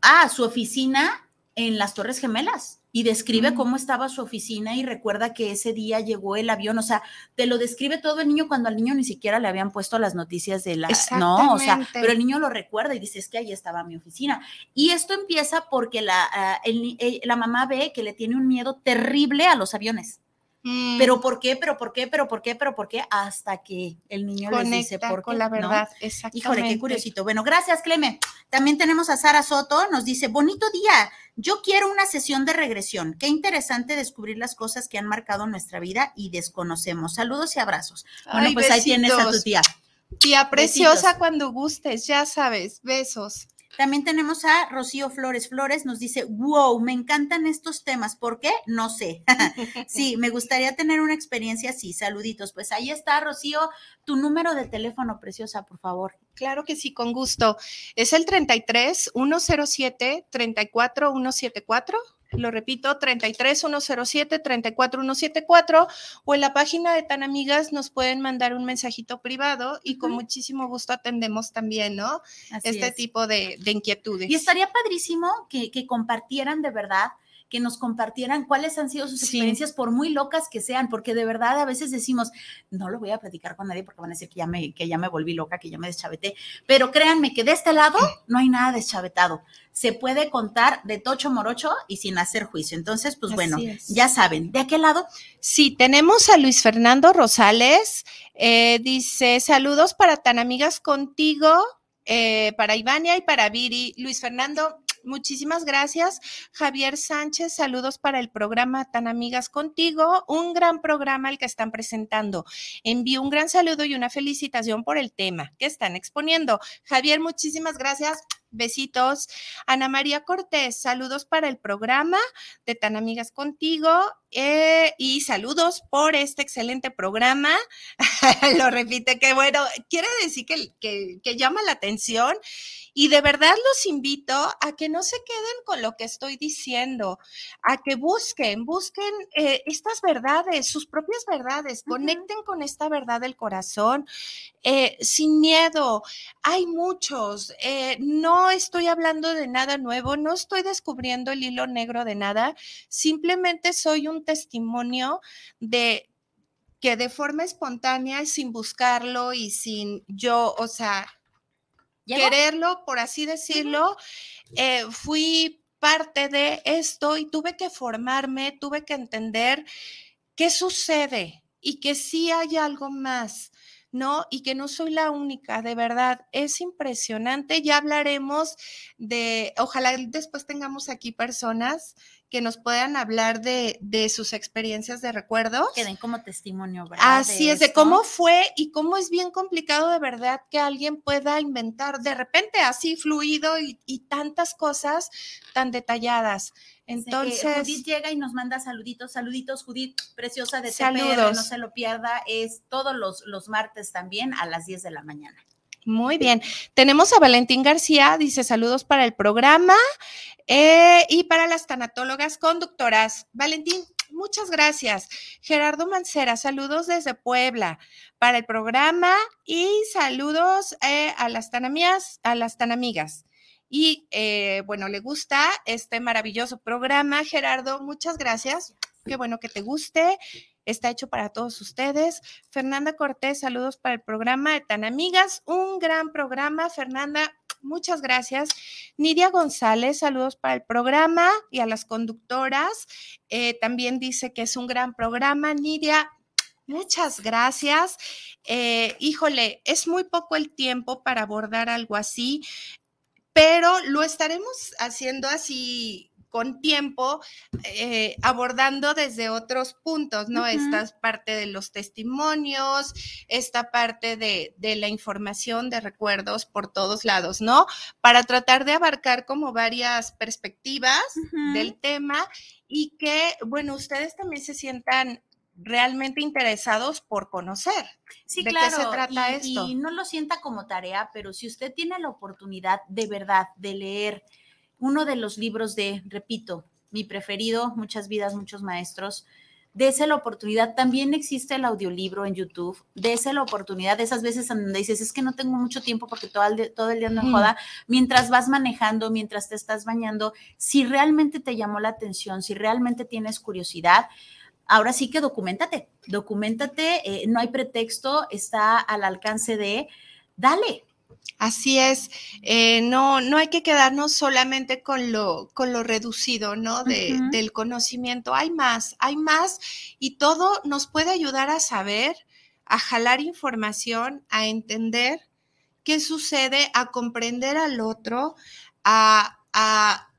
Speaker 5: ah, su oficina en las Torres Gemelas y describe mm. cómo estaba su oficina y recuerda que ese día llegó el avión, o sea, te lo describe todo el niño cuando al niño ni siquiera le habían puesto las noticias de la, no, o sea, pero el niño lo recuerda y dice, es que ahí estaba mi oficina. Y esto empieza porque la, ah, eh, la mamá ve que le tiene un miedo terrible a los aviones. Mm. Pero ¿por qué? ¿Pero por qué? ¿Pero por qué? ¿Pero por qué? Hasta que el niño le dice por qué.
Speaker 4: con la verdad,
Speaker 5: Híjole, qué curiosito. Bueno, gracias, Cleme. También tenemos a Sara Soto, nos dice, bonito día, yo quiero una sesión de regresión. Qué interesante descubrir las cosas que han marcado nuestra vida y desconocemos. Saludos y abrazos. Bueno, pues ahí tienes a tu tía.
Speaker 4: Tía preciosa cuando gustes, ya sabes, besos.
Speaker 5: También tenemos a Rocío Flores. Flores nos dice, wow, me encantan estos temas. ¿Por qué? No sé. sí, me gustaría tener una experiencia así. Saluditos. Pues ahí está, Rocío, tu número de teléfono, preciosa, por favor.
Speaker 4: Claro que sí, con gusto. Es el 33 107 34 174 lo repito, 33107 34174 o en la página de Tan Amigas nos pueden mandar un mensajito privado y con muchísimo gusto atendemos también, ¿no? este tipo de, inquietudes.
Speaker 5: Y estaría padrísimo que, que compartieran de verdad que nos compartieran cuáles han sido sus experiencias, por muy locas que sean, porque de verdad a veces decimos, no lo voy a platicar con nadie porque van a decir que ya me, que ya me volví loca, que ya me deschaveté, pero créanme que de este lado no hay nada deschavetado. Se puede contar de tocho morocho y sin hacer juicio. Entonces, pues bueno, ya saben, ¿de qué lado?
Speaker 4: Sí, tenemos a Luis Fernando Rosales, eh, dice, saludos para tan amigas contigo. Eh, para Ivania y para Viri. Luis Fernando, Muchísimas gracias. Javier Sánchez, saludos para el programa Tan Amigas Contigo. Un gran programa el que están presentando. Envío un gran saludo y una felicitación por el tema que están exponiendo. Javier, muchísimas gracias. Besitos. Ana María Cortés, saludos para el programa de Tan Amigas Contigo eh, y saludos por este excelente programa. Lo repite, que bueno, quiere decir que, que, que llama la atención y de verdad los invito a que no se queden con lo que estoy diciendo, a que busquen, busquen eh, estas verdades, sus propias verdades, conecten con esta verdad del corazón eh, sin miedo. Hay muchos, eh, no estoy hablando de nada nuevo, no estoy descubriendo el hilo negro de nada, simplemente soy un testimonio de que de forma espontánea, sin buscarlo y sin yo, o sea, quererlo, por así decirlo, eh, fui parte de esto y tuve que formarme, tuve que entender qué sucede y que sí hay algo más. ¿No? Y que no soy la única, de verdad, es impresionante. Ya hablaremos de, ojalá después tengamos aquí personas que nos puedan hablar de, sus experiencias de recuerdos.
Speaker 5: Que den como testimonio, ¿verdad?
Speaker 4: Así es, de cómo fue y cómo es bien complicado de verdad que alguien pueda inventar de repente así fluido y, tantas cosas tan detalladas. Entonces,
Speaker 5: Judith llega y nos manda saluditos, saluditos, Judith, preciosa de saludos. no se lo pierda, es todos los, los martes también a las 10 de la mañana.
Speaker 4: Muy bien. Tenemos a Valentín García, dice saludos para el programa eh, y para las tanatólogas conductoras. Valentín, muchas gracias. Gerardo Mancera, saludos desde Puebla para el programa y saludos eh, a las tanamías, a las tanamigas. Y eh, bueno, le gusta este maravilloso programa. Gerardo, muchas gracias. Qué bueno que te guste está hecho para todos ustedes. Fernanda Cortés, saludos para el programa de Tan Amigas, un gran programa. Fernanda, muchas gracias. Nidia González, saludos para el programa y a las conductoras. Eh, también dice que es un gran programa. Nidia, muchas gracias. Eh, híjole, es muy poco el tiempo para abordar algo así, pero lo estaremos haciendo así con tiempo, eh, abordando desde otros puntos, ¿no? Esta es parte de los testimonios, esta parte de, la información, de recuerdos por todos lados, ¿no? Para tratar de abarcar como varias perspectivas del tema y que, bueno, ustedes también se sientan realmente interesados por conocer.
Speaker 5: Sí, de qué se trata esto. Y no lo sienta como tarea, pero si usted tiene la oportunidad de verdad de leer uno de los libros de, repito, mi preferido, Muchas vidas, muchos maestros, dése la oportunidad. También existe el audiolibro en YouTube. Dese la oportunidad de esas veces en donde dices, es que no tengo mucho tiempo porque todo el, día, todo el día no joda. Mientras vas manejando, mientras te estás bañando, si realmente te llamó la atención, si realmente tienes curiosidad, ahora sí que documentate, documentate, eh, no hay pretexto, está al alcance de, dale,
Speaker 4: Así es, eh, no, no hay que quedarnos solamente con lo, con lo reducido, ¿no? De, Del conocimiento. Hay más, hay más y todo nos puede ayudar a saber, a jalar información, a entender qué sucede, a comprender al otro, a, a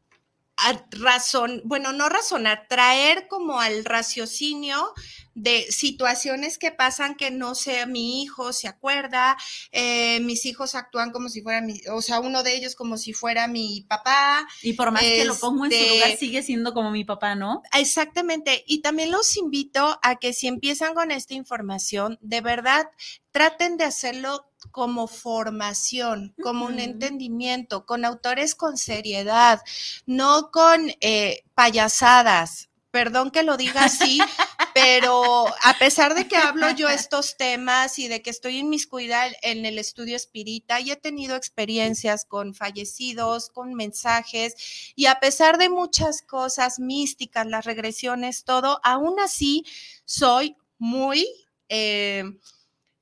Speaker 4: razón, bueno, no razonar, traer como al raciocinio de situaciones que pasan que no sé, mi hijo se acuerda, eh, mis hijos actúan como si fuera mi, o sea, uno de ellos como si fuera mi papá.
Speaker 5: Y por más que lo pongo en su lugar, este sigue siendo como mi papá, ¿no?
Speaker 4: Exactamente. Y también los invito a que si empiezan con esta información, de verdad, traten de hacerlo como formación, como un entendimiento, con autores con seriedad, no con eh, payasadas. Perdón que lo diga así, pero a pesar de que hablo yo estos temas y de que estoy inmiscuida en el estudio espírita y he tenido experiencias con fallecidos, con mensajes, y a pesar de muchas cosas místicas, las regresiones, todo, aún así soy muy, eh,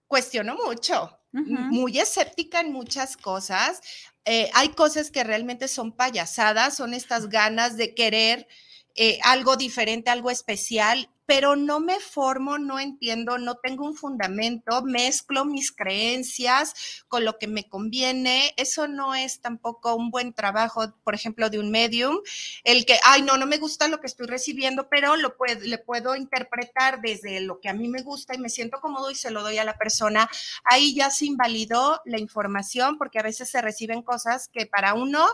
Speaker 4: cuestiono mucho, muy escéptica en muchas cosas. Eh, hay cosas que realmente son payasadas, son estas ganas de querer eh, algo diferente, algo especial pero no me formo, no entiendo, no tengo un fundamento, mezclo mis creencias con lo que me conviene. Eso no es tampoco un buen trabajo, por ejemplo, de un medium, el que, ay, no, no me gusta lo que estoy recibiendo, pero lo le puedo interpretar desde lo que a mí me gusta y me siento cómodo y se lo doy a la persona. Ahí ya se invalidó la información porque a veces se reciben cosas que para uno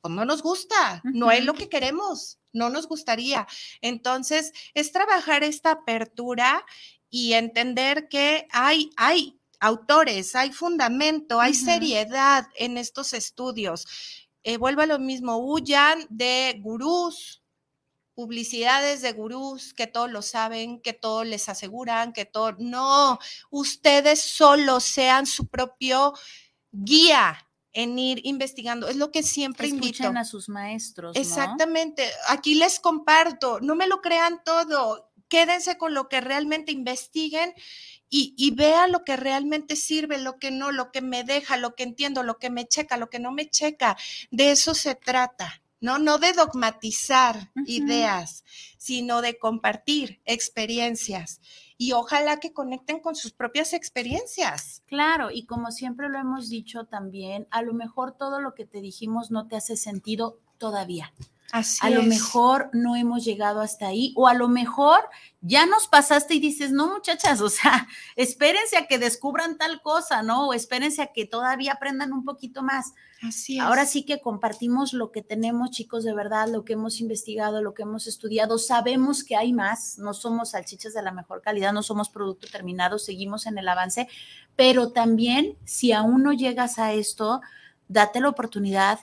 Speaker 4: pues no nos gusta, no es lo que queremos, no nos gustaría. Entonces, es trabajar esta apertura y entender que hay, hay autores, hay fundamento, hay seriedad en estos estudios. Eh, vuelvo a lo mismo, huyan de gurús, publicidades de gurús que todos lo saben, que todos les aseguran, que todo, no, ustedes solo sean su propio guía, en ir investigando. Es lo que siempre
Speaker 5: Escuchen a sus maestros.
Speaker 4: Exactamente. Aquí les comparto. No me lo crean todo. Quédense con lo que realmente investiguen y, y vean lo que realmente sirve, lo que no, lo que me deja, lo que entiendo, lo que me checa, lo que no me checa. De eso se trata. ¿no? No de dogmatizar ideas, sino de compartir experiencias y ojalá que conecten con sus propias experiencias.
Speaker 5: Claro, y como siempre lo hemos dicho también, a lo mejor todo lo que te dijimos no te hace sentido todavía.
Speaker 4: Así
Speaker 5: a lo mejor no hemos llegado hasta ahí o a lo mejor ya nos pasaste y dices, no muchachas, o sea, espérense a que descubran tal cosa, ¿no? O espérense a que todavía aprendan un poquito más.
Speaker 4: Así es.
Speaker 5: Ahora sí que compartimos lo que tenemos, chicos, de verdad, lo que hemos investigado, lo que hemos estudiado. Sabemos que hay más, no somos salchichas de la mejor calidad, no somos producto terminado, seguimos en el avance, pero también si aún no llegas a esto, date la oportunidad,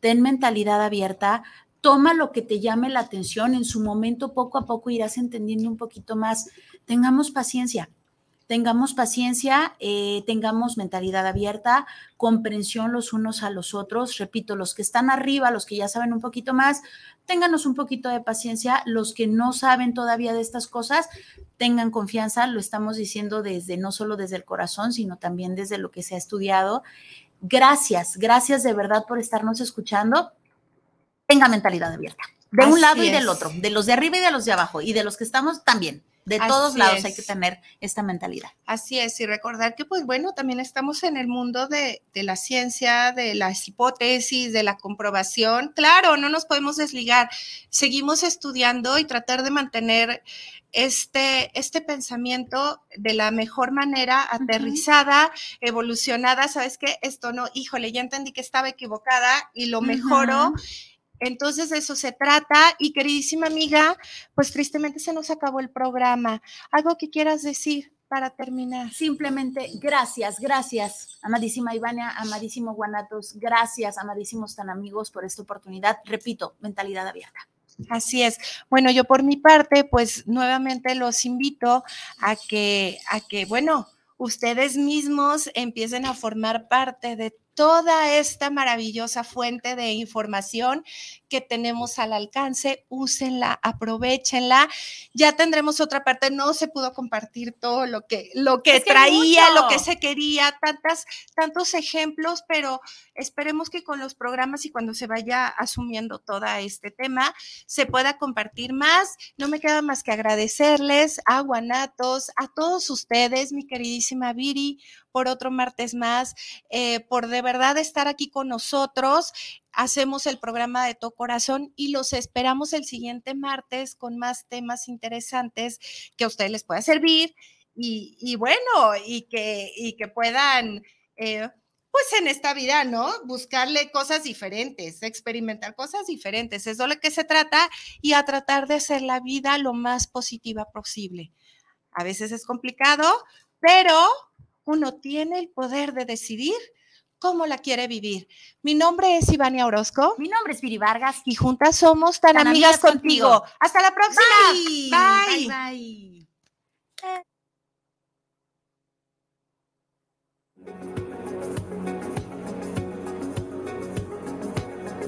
Speaker 5: ten mentalidad abierta, toma lo que te llame la atención, en su momento poco a poco irás entendiendo un poquito más. Tengamos paciencia, tengamos paciencia, eh, tengamos mentalidad abierta, comprensión los unos a los otros. Repito, los que están arriba, los que ya saben un poquito más, ténganos un poquito de paciencia. Los que no saben todavía de estas cosas, tengan confianza. Lo estamos diciendo desde, no solo desde el corazón, sino también desde lo que se ha estudiado gracias, gracias de verdad por estarnos escuchando. Tenga mentalidad abierta, de un lado y del otro, de los de arriba y de los de abajo, y de los que estamos también. De todos lados hay que tener esta mentalidad.
Speaker 4: Así es, y recordar que, pues bueno, también estamos en el mundo de, de, la ciencia, de las hipótesis, de la comprobación. Claro, no nos podemos desligar. Seguimos estudiando y tratar de mantener este, este pensamiento de la mejor manera, aterrizada, evolucionada. ¿Sabes qué? Esto no, híjole, ya entendí que estaba equivocada y lo mejoro. Entonces, de eso se trata. Y queridísima amiga, pues tristemente se nos acabó el programa. ¿Algo que quieras decir para terminar?
Speaker 5: Simplemente, gracias, gracias, amadísima Ivania, amadísimo Guanatos, gracias, amadísimos tan amigos, por esta oportunidad. Repito, mentalidad abierta.
Speaker 4: Así es. Bueno, yo por mi parte, pues nuevamente los invito a que, a que, bueno, ustedes mismos empiecen a formar parte de toda esta maravillosa fuente de información que tenemos al alcance, úsenla, aprovechenla. Ya tendremos otra parte, no se pudo compartir todo lo que, lo que, traía, lo que se quería, tantas, tantos ejemplos, pero esperemos que con los programas y cuando se vaya asumiendo todo este tema, se pueda compartir más. No me queda más que agradecerles a Guanatos, a todos ustedes, mi queridísima Viri, por otro martes más, eh, por de verdad estar aquí con nosotros. Hacemos el programa de To Corazón y los esperamos el siguiente martes con más temas interesantes que a ustedes les pueda servir y, bueno, y que, y que puedan... Eh, pues en esta vida, ¿no? Buscarle cosas diferentes, experimentar cosas diferentes, es de lo que se trata y a tratar de hacer la vida lo más positiva posible. A veces es complicado, pero uno tiene el poder de decidir cómo la quiere vivir. Mi nombre es Ivania Orozco.
Speaker 5: Mi nombre es Viri Vargas.
Speaker 4: Y juntas somos tan, amigas, contigo. Hasta la próxima.
Speaker 5: Bye. Bye. bye.